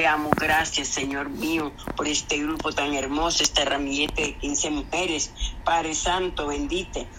Te amo, gracias, Señor mío, por este grupo tan hermoso, esta ramillete de 15 mujeres. Padre Santo, bendite.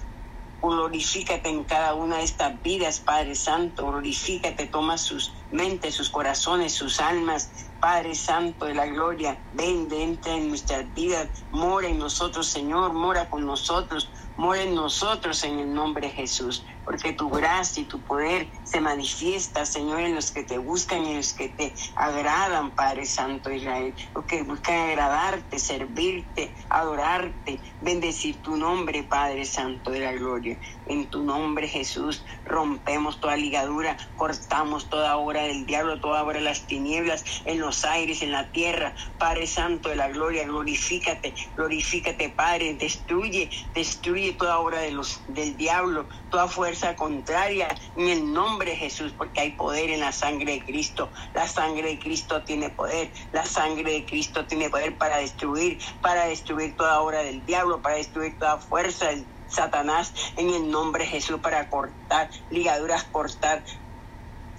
Glorifícate en cada una de estas vidas, Padre Santo. Glorifícate, toma sus mentes, sus corazones, sus almas. Padre Santo de la gloria, ven, entra en nuestras vidas, mora en nosotros, Señor, mora con nosotros, mora en nosotros en el nombre de Jesús porque tu gracia y tu poder se manifiesta, Señor, en los que te buscan y en los que te agradan, Padre Santo Israel, los que buscan agradarte, servirte, adorarte, bendecir tu nombre, Padre Santo de la gloria. En tu nombre, Jesús, rompemos toda ligadura, cortamos toda obra del diablo, toda obra de las tinieblas, en los aires, en la tierra. Padre Santo de la gloria, glorifícate, glorifícate, Padre, destruye, destruye toda obra de los, del diablo, toda fuerza contraria en el nombre de Jesús, porque hay poder en la sangre de Cristo. La sangre de Cristo tiene poder, la sangre de Cristo tiene poder para destruir, para destruir toda obra del diablo, para destruir toda fuerza del Satanás en el nombre de Jesús para cortar ligaduras, cortar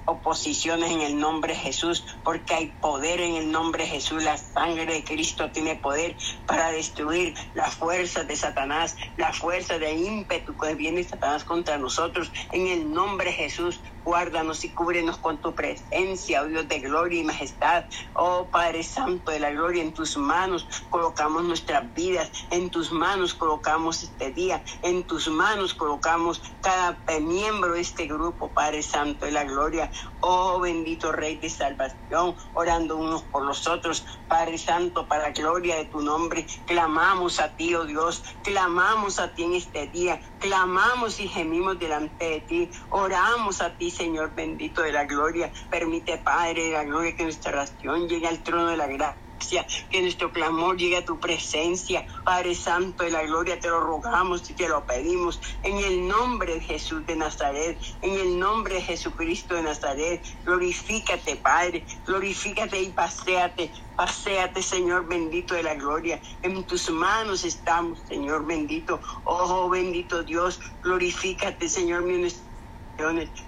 oposiciones en el nombre de Jesús, porque hay poder en el nombre de Jesús. La sangre de Cristo tiene poder para destruir las fuerzas de Satanás, la fuerza de ímpetu que viene Satanás contra nosotros. En el nombre de Jesús, guárdanos y cúbrenos con tu presencia, oh Dios de gloria y majestad. Oh Padre Santo de la gloria, en tus manos colocamos nuestras vidas, en tus manos colocamos este día, en tus manos colocamos cada miembro de este grupo, Padre Santo de la gloria. Oh bendito Rey de salvación, orando unos por los otros, Padre Santo, para la gloria de tu nombre, clamamos a ti, oh Dios, clamamos a ti en este día, clamamos y gemimos delante de ti, oramos a ti, Señor bendito de la gloria. Permite, Padre de la gloria, que nuestra oración llegue al trono de la gracia que nuestro clamor llegue a tu presencia. Padre Santo de la gloria, te lo rogamos y te lo pedimos en el nombre de Jesús de Nazaret, en el nombre de Jesucristo de Nazaret. Glorifícate, Padre, glorifícate y paséate, paséate, Señor bendito de la gloria. En tus manos estamos, Señor bendito. Oh, bendito Dios, glorifícate, Señor mío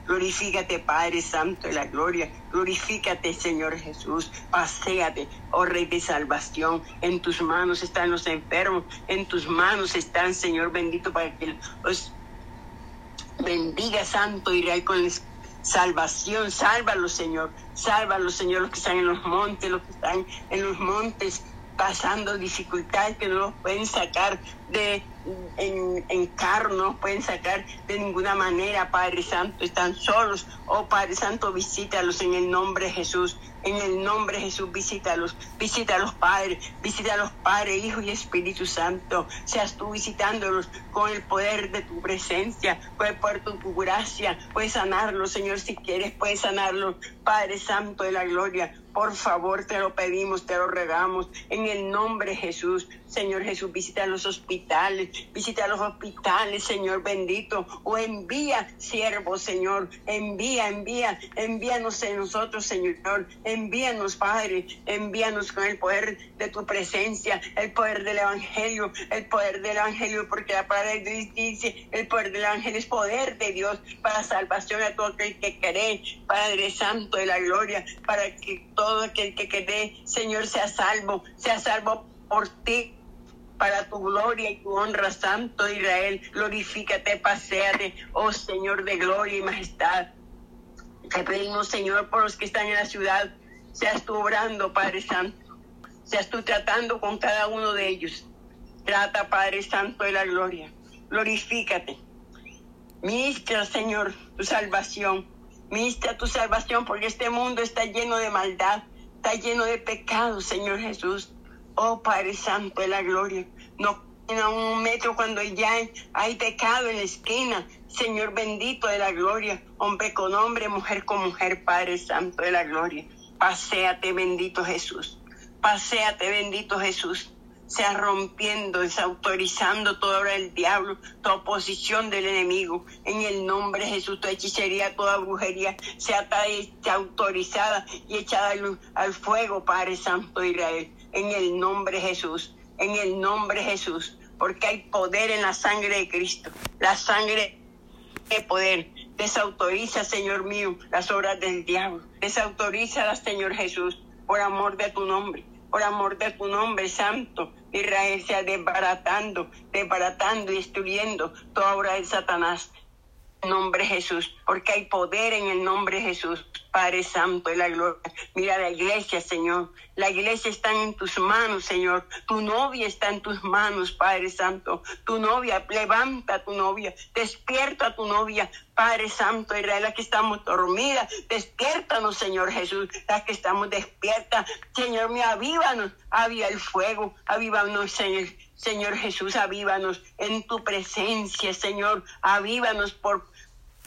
Glorifícate, Padre Santo de la gloria. Glorifícate, Señor Jesús. Paseate, oh Rey de salvación. En tus manos están los enfermos. En tus manos están, Señor bendito, para que los bendiga, Santo y Rey con salvación. Sálvalos, Señor. Sálvalos, Señor, los que están en los montes, los que están en los montes pasando dificultades que no los pueden sacar de en, en carro, no pueden sacar de ninguna manera, Padre Santo, están solos. Oh Padre Santo, visítalos en el nombre de Jesús. En el nombre de Jesús, visítalos, visítalos, Padre, visítalos, Padre, Hijo y Espíritu Santo. Seas tú visitándolos con el poder de tu presencia, con el poder de tu gracia. Puedes sanarlos, Señor, si quieres, puedes sanarlos, Padre Santo de la gloria. Por favor, te lo pedimos, te lo regamos. En el nombre de Jesús, Señor Jesús, visita los hospitales, visita los hospitales, Señor bendito. O envía siervos, Señor. Envía, envía, envíanos en nosotros, Señor. Envíanos, Padre. Envíanos con el poder de tu presencia, el poder del Evangelio, el poder del Evangelio, porque la palabra de Dios dice, el poder del Evangelio es poder de Dios para salvación a todo aquel que cree, Padre Santo de la gloria, para que todo aquel que quede, Señor, sea salvo, sea salvo por ti, para tu gloria y tu honra, Santo Israel. Glorifícate, paséate, oh Señor de gloria y majestad. Te Señor, por los que están en la ciudad, seas tú obrando, Padre Santo, seas tú tratando con cada uno de ellos. Trata, Padre Santo de la gloria. Glorifícate. Ministra, Señor, tu salvación Ministra tu salvación porque este mundo está lleno de maldad, está lleno de pecado, Señor Jesús. Oh Padre Santo de la gloria, no a un metro cuando ya hay pecado en la esquina. Señor bendito de la gloria, hombre con hombre, mujer con mujer, Padre Santo de la gloria. Paseate bendito Jesús. Paseate bendito Jesús sea rompiendo, desautorizando toda obra del diablo, toda oposición del enemigo. En el nombre de Jesús, toda hechicería, toda brujería sea autorizada y echada al, al fuego, Padre Santo de Israel. En el nombre de Jesús, en el nombre Jesús, porque hay poder en la sangre de Cristo. La sangre de poder. Desautoriza, Señor mío, las obras del diablo. Desautoriza, Señor Jesús por amor de tu nombre, por amor de tu nombre santo. Israel sea desbaratando, desbaratando y destruyendo toda obra de Satanás. Nombre Jesús, porque hay poder en el nombre Jesús. Padre Santo de la gloria. Mira la iglesia, Señor. La iglesia está en tus manos, Señor. Tu novia está en tus manos, Padre Santo. Tu novia, levanta a tu novia. Despierta a tu novia, Padre Santo. Israel, las que estamos dormidas, despiértanos, Señor Jesús. Las que estamos despiertas, Señor mío, avívanos. Aviva el fuego. Avívanos, Señor. Señor Jesús, avívanos en tu presencia, Señor. Avívanos por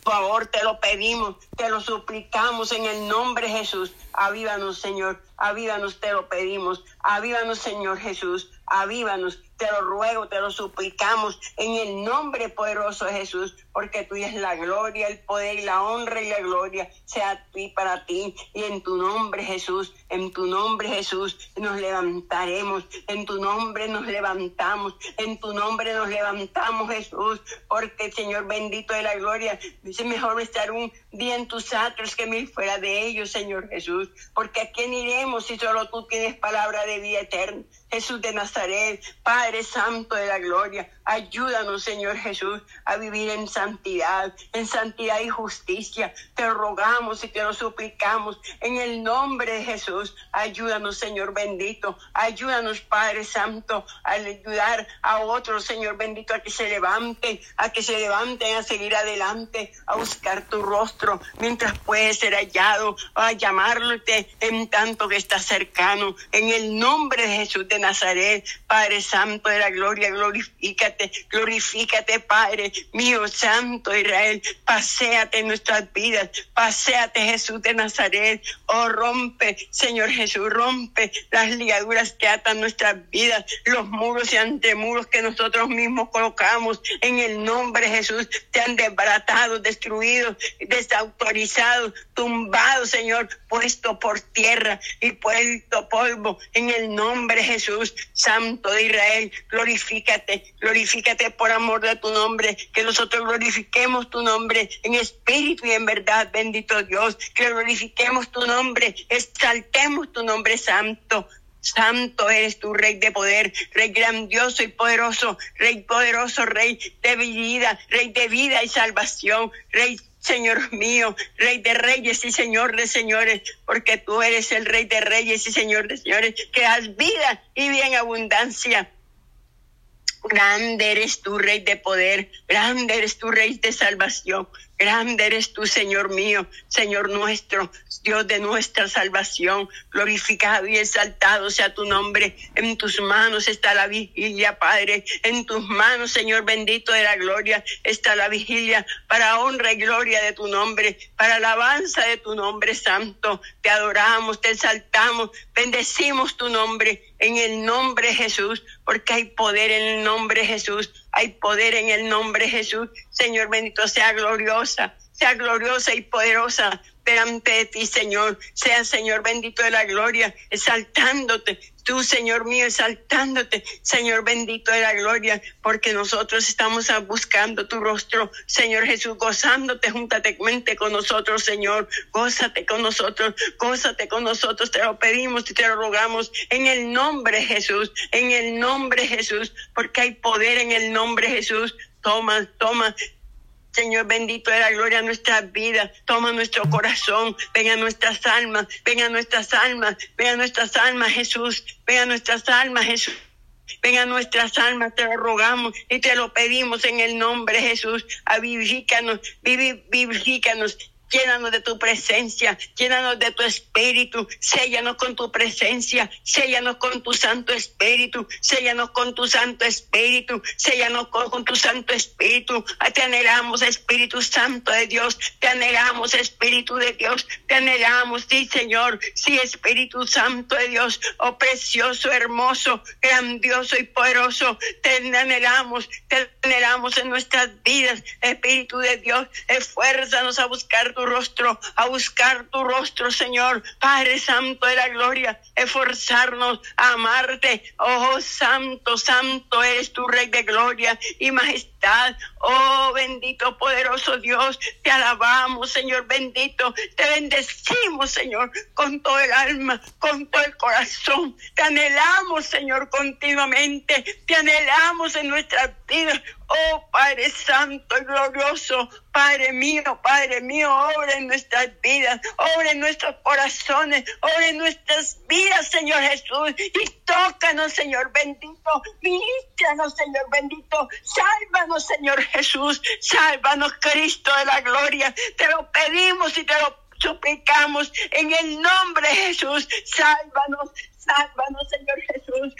favor, te lo pedimos, te lo suplicamos en el nombre de Jesús. Avívanos, Señor, avívanos, te lo pedimos. Avívanos, Señor Jesús, avívanos te lo ruego, te lo suplicamos en el nombre poderoso de Jesús, porque tú es la gloria, el poder la honra y la gloria sea a ti para ti. Y en tu nombre Jesús, en tu nombre Jesús nos levantaremos, en tu nombre nos levantamos, en tu nombre nos levantamos Jesús, porque Señor bendito de la gloria, dice mejor estar un día en tus atrios que mil fuera de ellos, Señor Jesús, porque a quién iremos si solo tú tienes palabra de vida eterna. Jesús de Nazaret, Padre Santo de la Gloria, ayúdanos, Señor Jesús, a vivir en santidad, en santidad y justicia. Te rogamos y te lo suplicamos en el nombre de Jesús. Ayúdanos, Señor bendito. Ayúdanos, Padre Santo, a ayudar a otros, Señor bendito, a que se levanten, a que se levanten a seguir adelante, a buscar tu rostro mientras puede ser hallado, a llamarte en tanto que está cercano. En el nombre de Jesús Nazaret, Padre Santo de la gloria, glorifícate, Padre mío, Santo Israel, paséate en nuestras vidas, paséate Jesús de Nazaret, oh rompe, Señor Jesús, rompe las ligaduras que atan nuestras vidas, los muros y antemuros que nosotros mismos colocamos. En el nombre de Jesús, te han desbaratado, destruidos, desautorizados, tumbados, Señor, puesto por tierra y puesto polvo. En el nombre de Jesús. Jesús, Santo de Israel, glorifícate, glorifícate por amor de tu nombre, que nosotros glorifiquemos tu nombre en espíritu y en verdad, bendito Dios, que glorifiquemos tu nombre, exaltemos tu nombre santo. Santo eres tu Rey de poder, Rey grandioso y poderoso, Rey poderoso, Rey de vida, Rey de vida y salvación, Rey Señor mío, Rey de reyes y Señor de señores, porque tú eres el Rey de reyes y Señor de señores, que das vida y bien abundancia. Grande eres tu Rey de poder, grande eres tu Rey de salvación, Grande eres tú, Señor mío, Señor nuestro, Dios de nuestra salvación. Glorificado y exaltado sea tu nombre. En tus manos está la vigilia, Padre. En tus manos, Señor bendito de la gloria, está la vigilia para honra y gloria de tu nombre, para alabanza de tu nombre santo. Te adoramos, te exaltamos, bendecimos tu nombre en el nombre de Jesús, porque hay poder en el nombre de Jesús hay poder en el nombre de Jesús. Señor bendito, sea gloriosa, sea gloriosa y poderosa delante de ti, Señor. Sea, Señor bendito de la gloria, exaltándote. Tú, Señor mío, exaltándote, Señor bendito de la gloria, porque nosotros estamos buscando tu rostro, Señor Jesús, gozándote juntamente con nosotros, Señor. Gózate con nosotros, gózate con nosotros. Te lo pedimos y te lo rogamos en el nombre de Jesús, en el nombre de Jesús, porque hay poder en el nombre de Jesús. Toma, toma, Señor bendito de la gloria a nuestras vidas. Toma nuestro corazón. Venga nuestras almas. Venga nuestras almas. Venga nuestras almas, Jesús. Venga nuestras almas, Jesús. Venga nuestras almas, te lo rogamos y te lo pedimos en el nombre de Jesús. Avivifícanos, vivifícanos, Llénanos de tu presencia, llénanos de tu espíritu, séllanos con tu presencia, séllanos con tu Santo Espíritu, séllanos con tu Santo Espíritu, séllanos con, tu Santo Espíritu. Te anhelamos, Espíritu Santo de Dios, te anhelamos, Espíritu de Dios, te anhelamos, sí, Señor, sí, Espíritu Santo de Dios, oh precioso, hermoso, grandioso y poderoso, te anhelamos, te anhelamos en nuestras vidas, Espíritu de Dios, esfuérzanos a buscar tu rostro, a buscar tu rostro, Señor. Padre Santo de la gloria, esforzarnos a amarte. Oh, Santo, Santo eres tu Rey de gloria y majestad. Oh, bendito, poderoso Dios, te alabamos, Señor bendito. Te bendecimos, Señor, con todo el alma, con todo el corazón. Te anhelamos, Señor, continuamente. Te anhelamos en nuestras vidas. Oh Padre Santo y glorioso, Padre mío, Padre mío, obra en nuestras vidas, obra en nuestros corazones, obra en nuestras vidas, Señor Jesús, y tócanos, Señor bendito, ministranos, Señor bendito, sálvanos, Señor Jesús, sálvanos, Cristo de la gloria, te lo pedimos y te lo suplicamos en el nombre de Jesús, sálvanos, Sálvanos, Señor Jesús.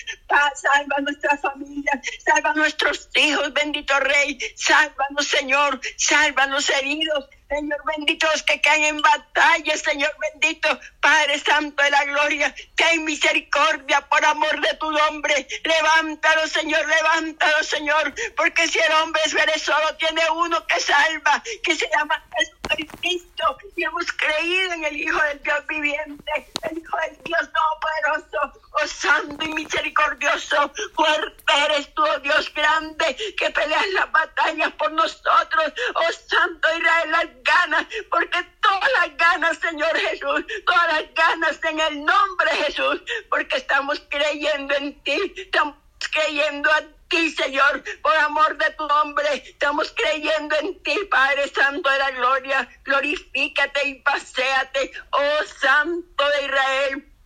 salva nuestra familia. Salva nuestros hijos, bendito Rey. Sálvanos, Señor. Sálvanos heridos. Señor bendito, los que caen en batalla, Señor bendito, Padre Santo de la Gloria, que hay misericordia por amor de tu nombre. Levántalo, Señor, levántalo, Señor, porque si el hombre es solo, tiene uno que salva, que se llama Jesucristo, y hemos creído en el Hijo del Dios viviente, el Hijo del Dios Todopoderoso, oh Santo y misericordioso, fuerte eres tú, oh Dios grande, que peleas las batallas por nosotros, oh Santo Israel, ganas, porque todas las ganas, Señor Jesús, todas las ganas en el nombre de Jesús, porque estamos creyendo en ti, estamos creyendo en ti, Señor, por amor de tu nombre. Estamos creyendo en ti, Padre Santo de la Gloria. Glorifícate y paséate, oh Santo de Israel.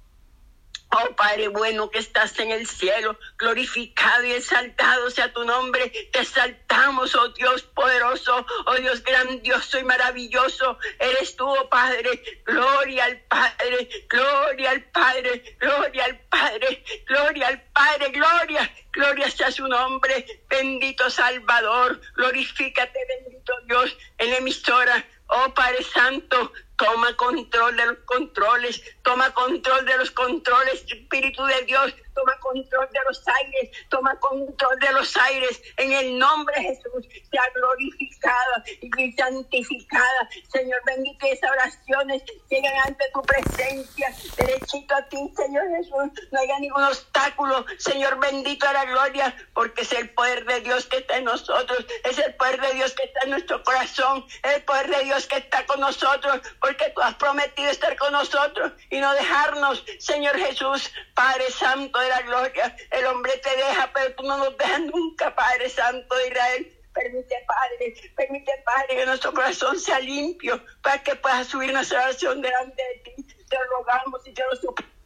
Oh Padre bueno que estás en el cielo, glorificado y exaltado sea tu nombre. Te exaltamos, oh Dios poderoso, oh Dios grandioso y maravilloso. Eres tú, oh Padre. Gloria al Padre, gloria al Padre, gloria al Padre, gloria al Padre, gloria, gloria sea su nombre. Bendito Salvador, glorifícate, bendito Dios, en la emisora. Oh Padre Santo, Toma control de los controles, toma control de los controles, Espíritu de Dios, toma control de los aires, toma control de los aires, en el nombre de Jesús, sea glorificada y santificada. Señor, bendito esas oraciones lleguen ante tu presencia, derechito a ti, Señor Jesús, no haya ningún obstáculo, Señor, bendito a la gloria, porque es el poder de Dios que está en nosotros, es el poder de Dios que está en nuestro corazón, es el poder de Dios que está con nosotros, porque tú has prometido estar con nosotros y no dejarnos, Señor Jesús, Padre Santo de la gloria. El hombre te deja, pero tú no nos dejas nunca, Padre Santo de Israel. Permite, Padre, permite, Padre, que nuestro corazón sea limpio para que pueda subir nuestra oración delante de ti. Te rogamos y te lo suplicamos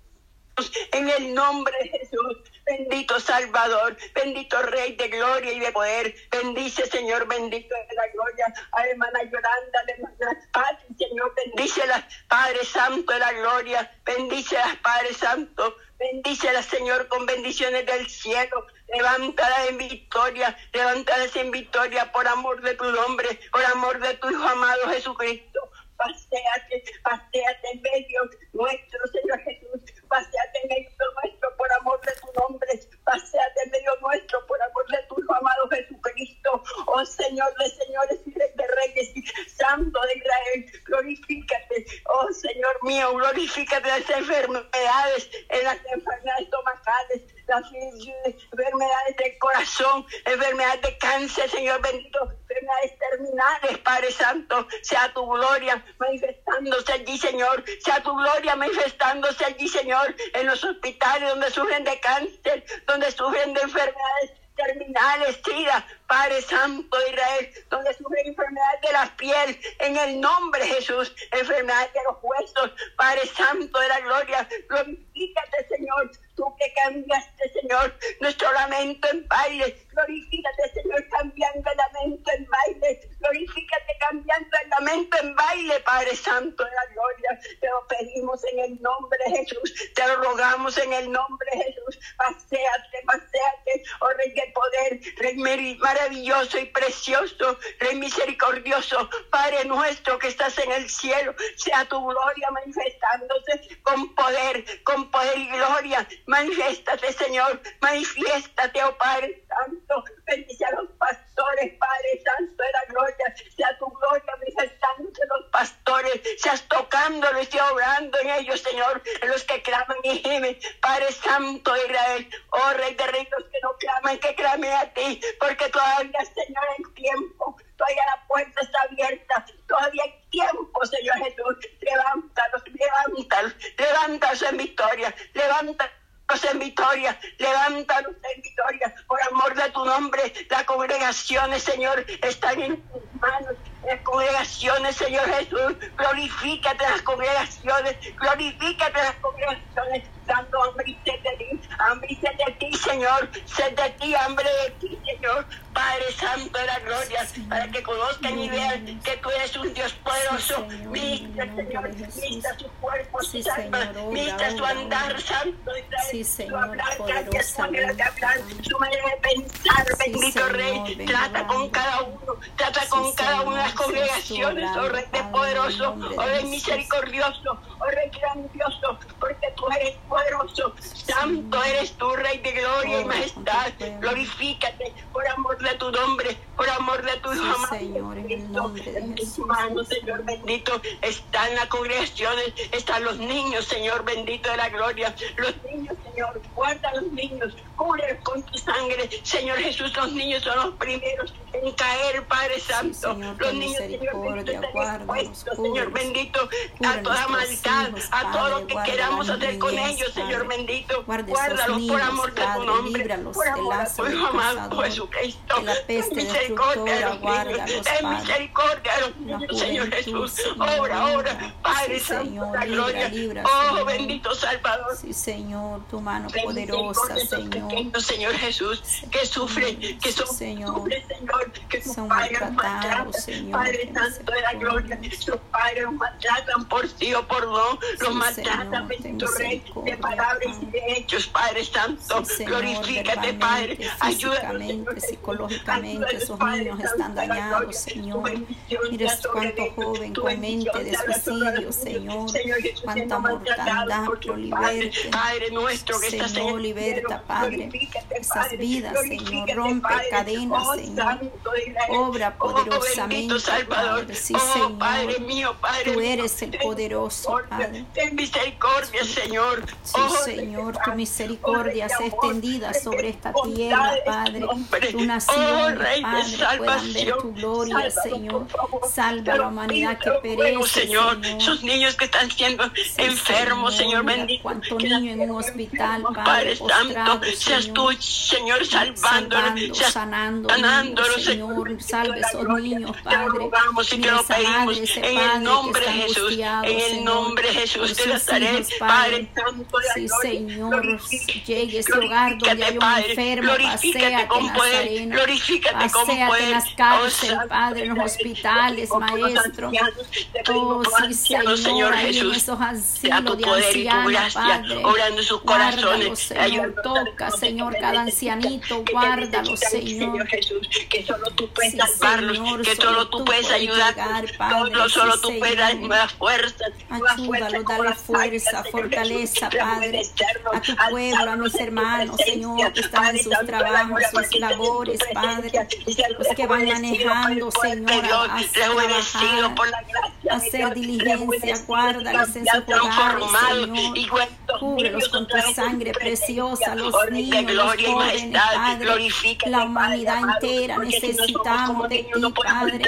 en el nombre de Jesús. Bendito Salvador, bendito Rey de gloria y de poder. Bendice, Señor, bendito de la gloria. A hermana Yolanda, a hermana Pati, Señor, bendícelas, Padre Santo de la gloria. Bendícelas, Padre Santo. Bendícelas, Señor, con bendiciones del cielo. Levántalas en victoria, levántalas en victoria por amor de tu nombre, por amor de tu Hijo amado Jesucristo. Paseate, paseate en medio nuestro, Señor Jesús paseate en medio nuestro por amor de tu nombre, paseate en medio nuestro por amor de tu amado Jesucristo, oh Señor de señores y de reyes, Santo de Israel, glorifícate, oh Señor mío, glorifícate las enfermedades, en las enfermedades estomacales, las enfermedades del corazón, enfermedades de cáncer, Señor bendito, enfermedades terminales, Padre Santo, sea tu gloria allí, Señor, sea tu gloria manifestándose allí, Señor, en los hospitales donde sufren de cáncer, donde sufren de enfermedades terminales, tira, Padre Santo de Israel, donde sufren enfermedades de la piel, en el nombre de Jesús, enfermedades de los huesos, Padre Santo de la gloria, glorifícate, Señor, tú que cambiaste, Señor, nuestro lamento en baile, glorifícate, Señor, cambiando el lamento en baile, glorifícate cambiando el lamento en baile, Padre Santo de la gloria, te lo pedimos en el nombre de Jesús, te lo rogamos en el nombre de Jesús, paséate, paséate, oh Rey del poder, Rey maravilloso y precioso, Rey misericordioso, Padre nuestro que estás en el cielo, sea tu gloria manifestándose con poder, con poder y gloria. Manifiéstate, Señor, manifiéstate, oh Padre Santo, bendice a los pastores pastores, Padre Santo de la gloria, sea tu gloria manifestándose en los pastores, seas tocándolos y obrando en ellos, Señor, en los que claman y gimen, Padre Santo de Israel, oh Rey de Reyes, que no claman, que clamen a ti, porque todavía, Señor, hay tiempo, todavía la puerta está abierta, todavía hay tiempo, Señor Jesús, levántalos, levántalos, levántalos en victoria, levántalos en victoria, levántanos en victoria, por amor de tu nombre, las congregaciones, Señor, están en tus manos, las congregaciones, Señor Jesús, glorifícate las congregaciones, glorifícate las congregaciones, dando hambre y sed de ti, hambre y sed de ti, Señor, sed de ti, hambre de ti, Señor, Padre Santo de la gloria, para que conozcan y vean que tú eres un Dios poderoso, vista, Señor, vista su cuerpo, su alma, vista su andar, Santo, Sí, Señor, hablar, gracias, manera de hablar, su manera de pensar, bendito Rey, trata con cada uno, trata con cada una de las congregaciones, oh Rey de poderoso, oh Rey misericordioso, oh Rey grandioso, porque tú eres poderoso, santo eres tú, Rey de gloria y majestad, glorifícate por amor de tu nombre, por amor de tu Hijo amado. Señor, en tus manos, Señor bendito, están las congregaciones, están los niños, Señor bendito de la gloria, los niños, Señor, guarda a los niños, cubre con tu sangre, Señor Jesús, los niños son los primeros en caer, Padre Santo, Señor, los niños, Señor bendito, expuestos. Señor bendito, a toda maldad, hijos, a todo lo que queramos hacer con niñez, ellos, Señor bendito, guárdalos por niños, amor de tu nombre, por amor de tu Hijo amado Jesucristo, ten misericordia de los niños, ten misericordia de los niños, Señor Jesús, obra, libra. Padre. Sí, Santo, Señor, la gloria, oh bendito Salvador, Sí, Señor, tu mano poderosa, Señor. Señor Jesús, que sufren, que Sí, Señor. Que los maltratados, Señor, Padre Santo de la gloria, misericordia. sus padres los maltratan por sí o por no, los Sí, maltratan, bendito Rey, de palabras y de hechos, Padre Santo, Sí, glorifícate, Padre, ayúdanos, psicológicamente, esos niños están de dañados. Señor. Mira cuánto joven tu con bendición mente de suicidio, los Señor. Cuánta mortandad, padres. liberte. Padre nuestro que estás en liberta, Padre, esas vidas, Señor, rompe cadenas, Oh, Señor. Santo de Israel. Obra Oh, poderosamente, bendito Salvador. Padre. Sí, oh, Señor. Padre mío, Padre Tú eres el poderoso, Padre. Ten misericordia, Señor. Sí, Oh, Señor, tu misericordia oh, sea extendida sobre esta tierra, Padre. Tu Oh, nación, Padre, puedan ver tu gloria, Señor. Salva a la humanidad que perece, Señor. Esos niños que están siendo enfermos, Señor, bendito. Cuánto niño en un hospital, Padre, Santo, seas tú, Señor, salvándolos, Salvando, seas sanando, sanándolos, Señor, salve esos gloria. niños, Te Padre. lo rogamos y te lo pedimos en el nombre de Jesús, en el Señor, nombre de Jesús de Nazaret, Padre. Santo de Sí. Señor, llegue ese hogar donde hay un enfermo, paséate, con poder, glorifícate con paséate poder. en las Oh, cárceles, Santo Padre, en los hospitales, te Maestro. te Oh, sí, Señor, Señor Jesús. esos asilos de ancianos, Padre. obrando en sus corazones. Señor, toca, Señor, cada ancianito, te guárdalos, necesitan, Señor. Jesús, que solo tú puedes Sí, salvarlos, Señor, que solo tú puedes ayudarlos, solo, solo sí, tú puedes dar nuevas fuerzas, nuevas Ayúdalo, fuerzas como dale fuerza, fortaleza, Padre, a tu pueblo, a mis hermanos, Señor, que están en sus trabajos, sus labores, Padre, los que van manejando, Señor, a, a hacer diligencia, guárdalos en sus hogares, Cúbrelos con tu sangre preciosa, los niños, los jóvenes, Padre, la humanidad entera necesitamos de ti, Padre.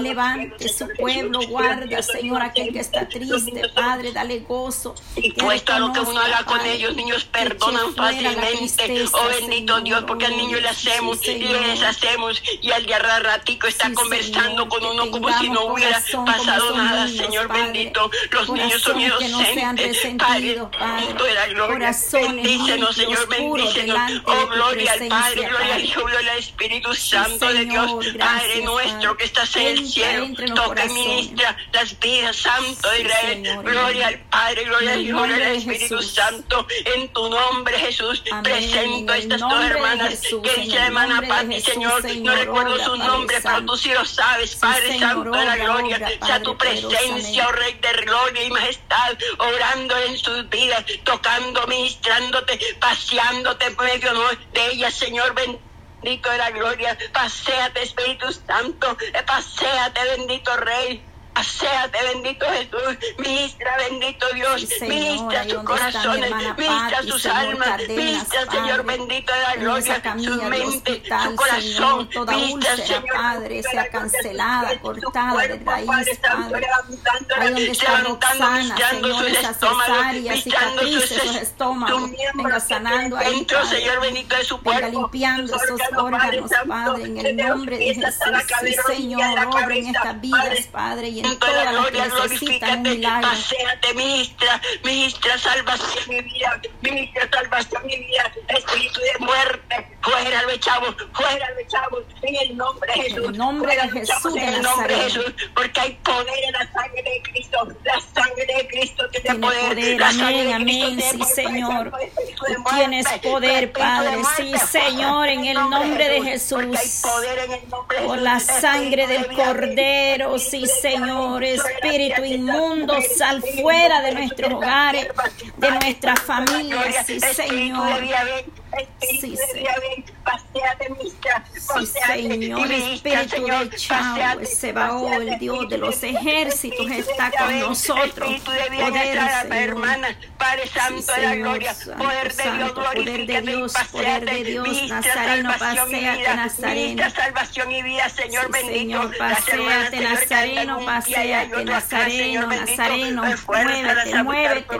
Levante su pueblo, Grandioso Señor, aquel que está triste, Padre, dale gozo. y que puesto a lo que uno haga con ellos, niños perdonan fácilmente. Oh bendito Dios, porque al niño le hacemos y le deshacemos. Y al de ratico está conversando con uno como si no hubiera pasado nada, Señor bendito. Los niños son inocentes. Padre de la gloria. Bendícenos, Señor, bendícenos. Oh, gloria al Padre, gloria al. Hijo, gloria al Espíritu Santo de Dios. Señor, Padre gracias, nuestro Padre. que estás en el cielo, en toca y ministra las vidas, Santo de Sí, Israel. Señor, en Gloria al Padre, gloria en al Hijo, gloria al Espíritu Jesús. Santo. En tu nombre, Jesús, Amén, presento a en estas dos hermanas Jesús, que en dice hermana Pati, Jesús, Señor. No Señor, recuerdo obra, su Padre nombre, pero Santo. tú sí lo sabes, Padre Señor, Santo de la gloria. obra, sea Padre, tu presencia, oh Rey de gloria y majestad, orando en sus vidas, tocando, ministrándote, paseándote por medio de ellas, Señor. Bendito bendito de la gloria. Paseate, Espíritu Santo. Paseate, bendito Rey. Paseate, bendito Jesús. Ministra, bendito Dios. Señor, ministra sus corazones. Ministra sus Señor almas. Ministra, Señor bendito de la gloria. camilla Su mente, hospital, su corazón. Señor, toda Ministra, úlcera, Señor, Padre, sea cancelada, cortada de raíz, Padre Santo, Padre. levantándola, Ahí donde está levantando, Roxana, ministrando Señor, sus esa estómagos, cesárea, cicatrices, sus- venga sanando ahí, dentro, Padre. Señor bendito de su Venga cuerpo, limpiando esos órganos, Padre, en el nombre de Jesús. Señor, obra en estas vidas, Padre, y en de la gloria, glorifícate, paséate, ministra, ministra, salvación mi vida, ministra, salvación mi vida, espíritu de muerte, fuera los chavos, fuera los chavos, en el nombre de Jesús, el nombre de Jesús en el nombre de. Jesús, porque hay poder en la sangre de Cristo, la sangre de Cristo tiene, Tiene poder, la sangre amén, de amén, Cristo sí, Señor. tienes poder, Padre, sí, Señor, en el nombre de Jesús. en Por la sangre de del Cordero, sí, de Señor, espíritu inmundo, sal fuera de nuestros hogares, de nuestras familias, Señor. Sí, Sí, Señor, Espíritu de Chavo, Sebaó, el Dios de los ejércitos, está con nosotros. Poder, hermana, Padre Santo de la gloria, poder de Dios, poder de Dios, poder de Dios, Nazareno, vida, Nazareno. salvación y vida, Señor bendito. Andan Nazareno, Señor Nazareno, Nazareno, muévete, muévete,